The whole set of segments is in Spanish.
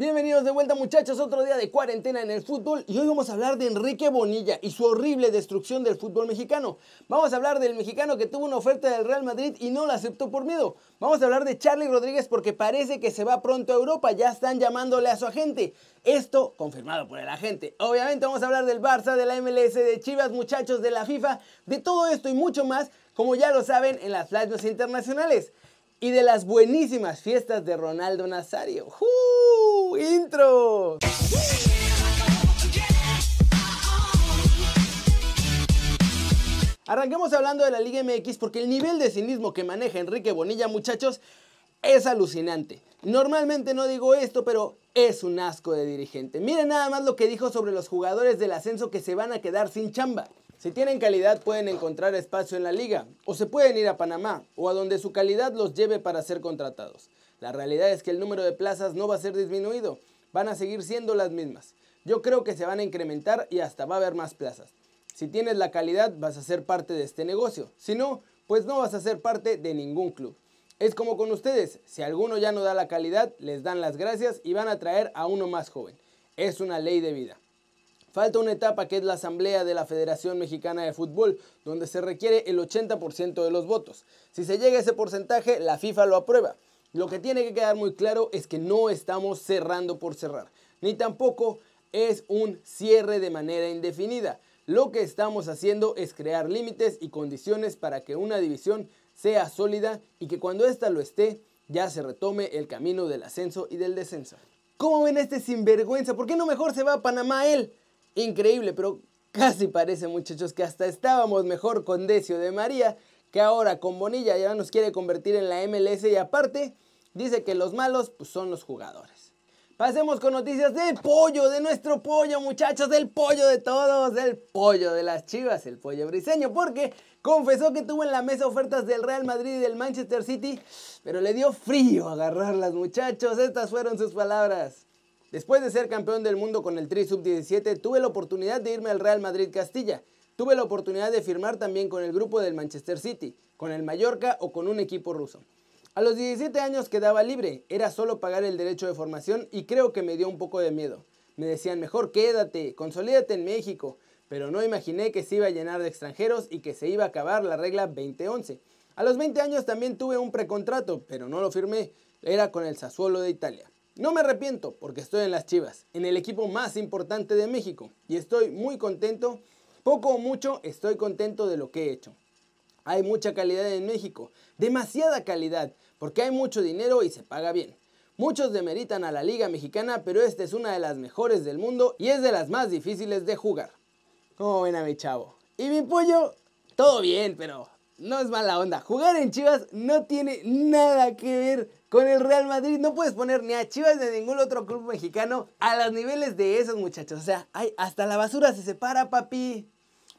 Bienvenidos de vuelta muchachos, otro día de cuarentena en el fútbol y hoy vamos a hablar de Enrique Bonilla y su horrible destrucción del fútbol mexicano. Vamos a hablar del mexicano que tuvo una oferta del Real Madrid y no la aceptó por miedo. Vamos a hablar de Charlie Rodríguez porque parece que se va pronto a Europa, ya están llamándole a su agente. Esto confirmado por el agente. Obviamente vamos a hablar del Barça, de la MLS, de Chivas muchachos, de la FIFA, de todo esto y mucho más, como ya lo saben en las flashes internacionales. Y de las buenísimas fiestas de Ronaldo Nazario. ¡Intro! Arranquemos hablando de la Liga MX porque el nivel de cinismo que maneja Enrique Bonilla, muchachos, es alucinante. Normalmente no digo esto, pero es un asco de dirigente. Miren nada más lo que dijo sobre los jugadores del ascenso que se van a quedar sin chamba. Si tienen calidad pueden encontrar espacio en la liga, o se pueden ir a Panamá, o a donde su calidad los lleve para ser contratados. La realidad es que el número de plazas no va a ser disminuido, van a seguir siendo las mismas. Yo creo que se van a incrementar y hasta va a haber más plazas. Si tienes la calidad vas a ser parte de este negocio, si no, pues no vas a ser parte de ningún club. Es como con ustedes, si alguno ya no da la calidad, les dan las gracias y van a traer a uno más joven. Es una ley de vida. Falta una etapa que es la asamblea de la Federación Mexicana de Fútbol, donde se requiere el 80% de los votos. Si se llega a ese porcentaje, la FIFA lo aprueba. Lo que tiene que quedar muy claro es que no estamos cerrando por cerrar, ni tampoco es un cierre de manera indefinida. Lo que estamos haciendo es crear límites y condiciones para que una división sea sólida y que cuando ésta lo esté, ya se retome el camino del ascenso y del descenso. ¿Cómo ven este sinvergüenza? ¿Por qué no mejor se va a Panamá él? Increíble, pero casi parece muchachos que hasta estábamos mejor con Decio de María que ahora con Bonilla ya nos quiere convertir en la MLS y aparte dice que los malos pues, son los jugadores. Pasemos con noticias del pollo, de nuestro pollo, muchachos, del pollo de todos, del pollo de las chivas, el pollo briseño, porque confesó que tuvo en la mesa ofertas del Real Madrid y del Manchester City, pero le dio frío agarrarlas, muchachos, estas fueron sus palabras. Después de ser campeón del mundo con el Tri Sub-17, tuve la oportunidad de irme al Real Madrid Castilla. Tuve la oportunidad de firmar también con el grupo del Manchester City, con el Mallorca o con un equipo ruso. A los 17 años quedaba libre, era solo pagar el derecho de formación y creo que me dio un poco de miedo. Me decían, mejor quédate, consolídate en México, pero no imaginé que se iba a llenar de extranjeros y que se iba a acabar la regla 2011. A los 20 años también tuve un precontrato, pero no lo firmé, era con el Sassuolo de Italia. No me arrepiento porque estoy en las Chivas, en el equipo más importante de México, y estoy muy contento poco o mucho estoy contento de lo que he hecho. Hay mucha calidad en México, demasiada calidad, porque hay mucho dinero y se paga bien. Muchos demeritan a la Liga Mexicana, pero esta es una de las mejores del mundo y es de las más difíciles de jugar. ¿Cómo ven a mi chavo? Y mi pollo, todo bien, pero no es mala onda. Jugar en Chivas no tiene nada que ver con el Real Madrid. No puedes poner ni a Chivas ni a ningún otro club mexicano a los niveles de esos muchachos. O sea, hasta la basura se separa, papi.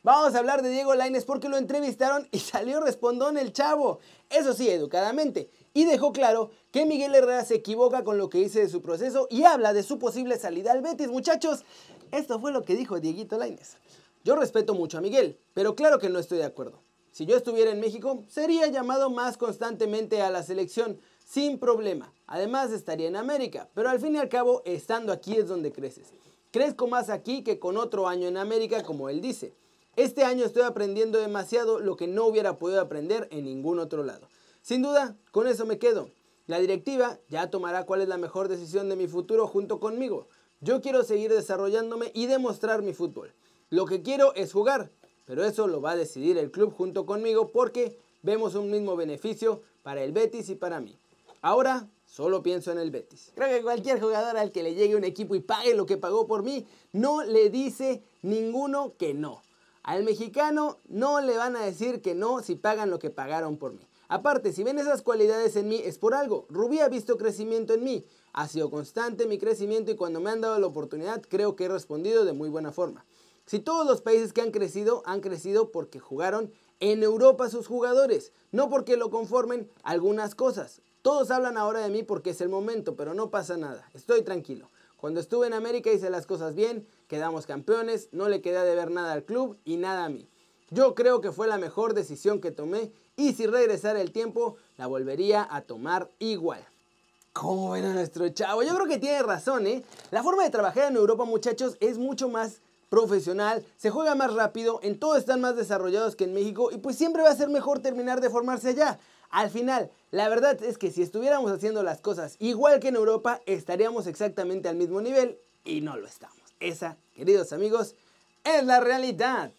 Vamos a hablar de Diego Laines porque lo entrevistaron y salió respondón el chavo. Eso sí, educadamente. Y dejó claro que Miguel Herrera se equivoca con lo que dice de su proceso y habla de su posible salida al Betis. Muchachos, esto fue lo que dijo Dieguito Laines. Yo respeto mucho a Miguel, pero claro que no estoy de acuerdo. Si yo estuviera en México, sería llamado más constantemente a la selección sin problema. Además estaría en América, pero al fin y al cabo, estando aquí es donde creces. Crezco más aquí que con otro año en América, como él dice. Este año estoy aprendiendo demasiado lo que no hubiera podido aprender en ningún otro lado. Sin duda, con eso me quedo. La directiva ya tomará cuál es la mejor decisión de mi futuro junto conmigo. Yo quiero seguir desarrollándome y demostrar mi fútbol. Lo que quiero es jugar, pero eso lo va a decidir el club junto conmigo porque vemos un mismo beneficio para el Betis y para mí. Ahora solo pienso en el Betis. Creo que cualquier jugador al que le llegue un equipo y pague lo que pagó por mí, no le dice ninguno que no. Al mexicano no le van a decir que no si pagan lo que pagaron por mí. Aparte, si ven esas cualidades en mí es por algo. Rubí ha visto crecimiento en mí. Ha sido constante mi crecimiento y cuando me han dado la oportunidad creo que he respondido de muy buena forma. Si todos los países que han crecido han crecido porque jugaron en Europa sus jugadores, no porque lo conformen algunas cosas. Todos hablan ahora de mí porque es el momento, pero no pasa nada. Estoy tranquilo. Cuando estuve en América hice las cosas bien, quedamos campeones, no le quedé de ver nada al club y nada a mí. Yo creo que fue la mejor decisión que tomé y si regresara el tiempo la volvería a tomar igual. ¿Cómo ven a nuestro chavo? Yo creo que tiene razón, ¿eh? La forma de trabajar en Europa, muchachos, es mucho más profesional, se juega más rápido, en todo están más desarrollados que en México y pues siempre va a ser mejor terminar de formarse allá. Al final, la verdad es que si estuviéramos haciendo las cosas igual que en Europa, estaríamos exactamente al mismo nivel y no lo estamos. Esa, queridos amigos, es la realidad.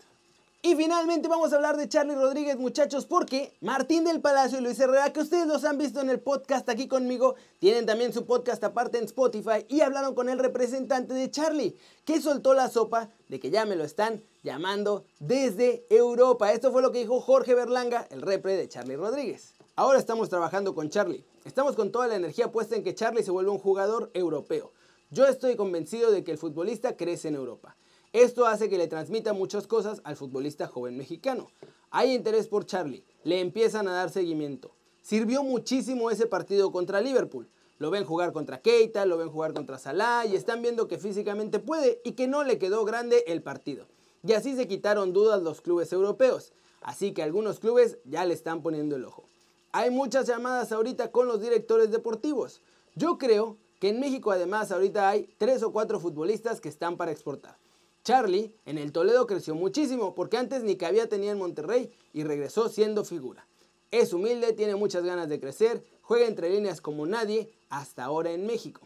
Y finalmente vamos a hablar de Charlie Rodríguez, muchachos, porque Martín del Palacio y Luis Herrera, que ustedes los han visto en el podcast aquí conmigo, tienen también su podcast aparte en Spotify y hablaron con el representante de Charlie, que soltó la sopa de que ya me lo están llamando desde Europa. Esto fue lo que dijo Jorge Berlanga, el repre de Charlie Rodríguez. Ahora estamos trabajando con Charlie. Estamos con toda la energía puesta en que Charlie se vuelva un jugador europeo. Yo estoy convencido de que el futbolista crece en Europa. Esto hace que le transmita muchas cosas al futbolista joven mexicano. Hay interés por Charlie, le empiezan a dar seguimiento. Sirvió muchísimo ese partido contra Liverpool. Lo ven jugar contra Keita, lo ven jugar contra Salah y están viendo que físicamente puede y que no le quedó grande el partido. Y así se quitaron dudas los clubes europeos. Así que algunos clubes ya le están poniendo el ojo. Hay muchas llamadas ahorita con los directores deportivos. Yo creo que en México además ahorita hay tres o cuatro futbolistas que están para exportar. Charlie en el Toledo creció muchísimo porque antes ni cabía tenía en Monterrey y regresó siendo figura. Es humilde, tiene muchas ganas de crecer, juega entre líneas como nadie hasta ahora en México.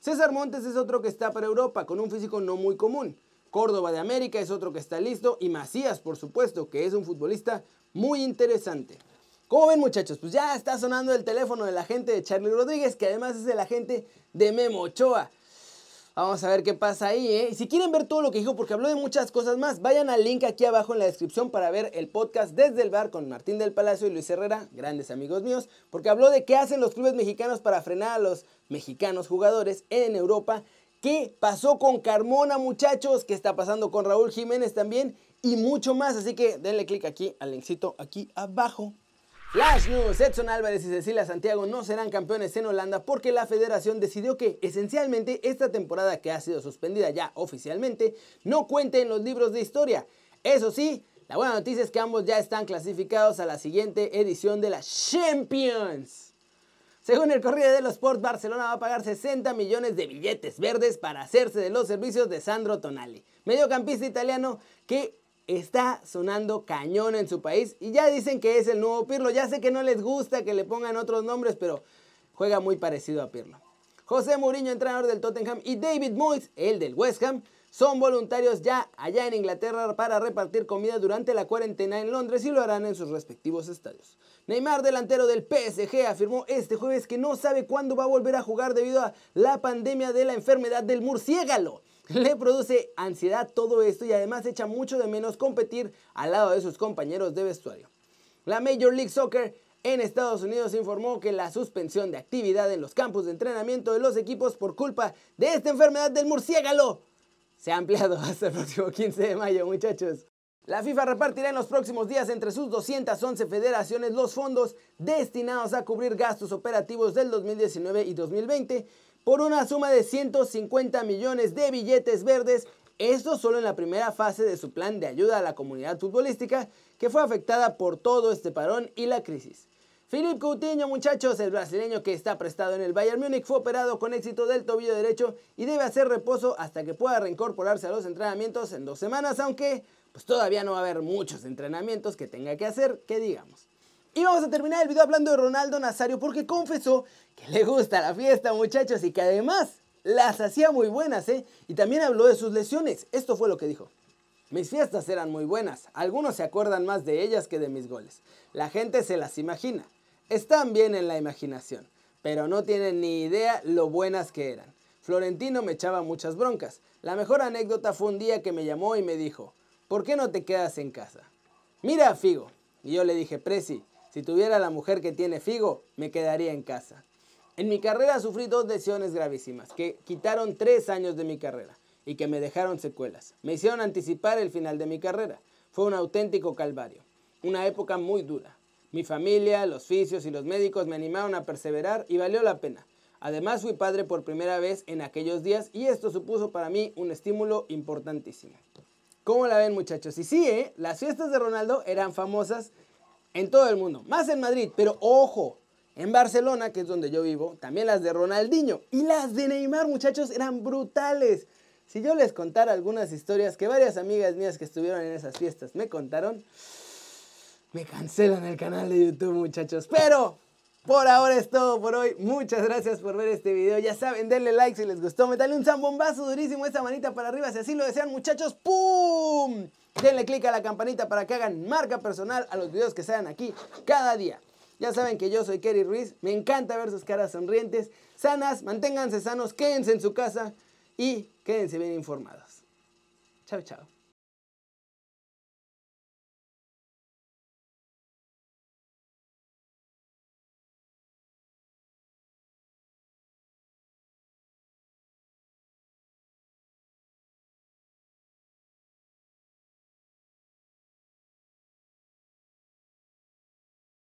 César Montes es otro que está para Europa con un físico no muy común. Córdoba de América es otro que está listo y Macías, por supuesto, que es un futbolista muy interesante. ¿Cómo ven muchachos? Pues ya está sonando el teléfono del agente de Charlie Rodríguez, que además es el agente de Memo Ochoa. Vamos a ver qué pasa ahí, ¿eh? Si quieren ver todo lo que dijo, porque habló de muchas cosas más, vayan al link aquí abajo en la descripción para ver el podcast desde el bar con Martín del Palacio y Luis Herrera, grandes amigos míos, porque habló de qué hacen los clubes mexicanos para frenar a los mexicanos jugadores en Europa, qué pasó con Carmona, muchachos, qué está pasando con Raúl Jiménez también y mucho más. Así que denle click aquí al linkcito aquí abajo. Flash News, Edson Álvarez y Cecilia Santiago no serán campeones en Holanda porque la federación decidió que esencialmente esta temporada que ha sido suspendida ya oficialmente no cuente en los libros de historia. Eso sí, la buena noticia es que ambos ya están clasificados a la siguiente edición de la Champions. Según el Corriere de los Sports, Barcelona va a pagar 60 millones de billetes verdes para hacerse de los servicios de Sandro Tonali, mediocampista italiano que está sonando cañón en su país y ya dicen que es el nuevo Pirlo. Ya sé que no les gusta que le pongan otros nombres, pero juega muy parecido a Pirlo. José Mourinho, entrenador del Tottenham, y David Moyes, el del West Ham, son voluntarios ya allá en Inglaterra para repartir comida durante la cuarentena en Londres y lo harán en sus respectivos estadios. Neymar, delantero del PSG, afirmó este jueves que no sabe cuándo va a volver a jugar debido a la pandemia de la enfermedad del murciélago. Le produce ansiedad todo esto y además echa mucho de menos competir al lado de sus compañeros de vestuario. La Major League Soccer en Estados Unidos informó que la suspensión de actividad en los campos de entrenamiento de los equipos por culpa de esta enfermedad del murciélago se ha ampliado hasta el próximo 15 de mayo, muchachos. La FIFA repartirá en los próximos días entre sus 211 federaciones los fondos destinados a cubrir gastos operativos del 2019 y 2020 por una suma de 150 millones de billetes verdes, esto solo en la primera fase de su plan de ayuda a la comunidad futbolística que fue afectada por todo este parón y la crisis. Filipe Coutinho, muchachos, el brasileño que está prestado en el Bayern Múnich, fue operado con éxito del tobillo derecho y debe hacer reposo hasta que pueda reincorporarse a los entrenamientos en dos semanas, aunque pues todavía no va a haber muchos entrenamientos que tenga que hacer, que digamos. Y vamos a terminar el video hablando de Ronaldo Nazario porque confesó que le gusta la fiesta, muchachos, y que además las hacía muy buenas, ¿eh? Y también habló de sus lesiones. Esto fue lo que dijo. Mis fiestas eran muy buenas. Algunos se acuerdan más de ellas que de mis goles. La gente se las imagina. Están bien en la imaginación, pero no tienen ni idea lo buenas que eran. Florentino me echaba muchas broncas. La mejor anécdota fue un día que me llamó y me dijo, ¿por qué no te quedas en casa? Mira, Figo. Y yo le dije, Presi, si tuviera la mujer que tiene Figo, me quedaría en casa. En mi carrera sufrí dos lesiones gravísimas que quitaron tres años de mi carrera y que me dejaron secuelas. Me hicieron anticipar el final de mi carrera. Fue un auténtico calvario. Una época muy dura. Mi familia, los fisios y los médicos me animaron a perseverar y valió la pena. Además fui padre por primera vez en aquellos días y esto supuso para mí un estímulo importantísimo. ¿Cómo la ven muchachos? Y sí, ¿eh? las fiestas de Ronaldo eran famosas en todo el mundo, más en Madrid, pero ojo, En Barcelona, que es donde yo vivo, también las de Ronaldinho. Y las de Neymar, muchachos, eran brutales. Si yo les contara algunas historias que varias amigas mías que estuvieron en esas fiestas me contaron, me cancelan el canal de YouTube, muchachos. Pero por ahora es todo por hoy. Muchas gracias por ver este video. Ya saben, denle like si les gustó. Metale un zambombazo durísimo esta manita para arriba si así lo desean, muchachos. ¡Pum! Denle click a la campanita para que hagan marca personal a los videos que salen aquí cada día. Ya saben que yo soy Kerry Ruiz. Me encanta ver sus caras sonrientes, sanas. Manténganse sanos, quédense en su casa y quédense bien informados. Chao, chao.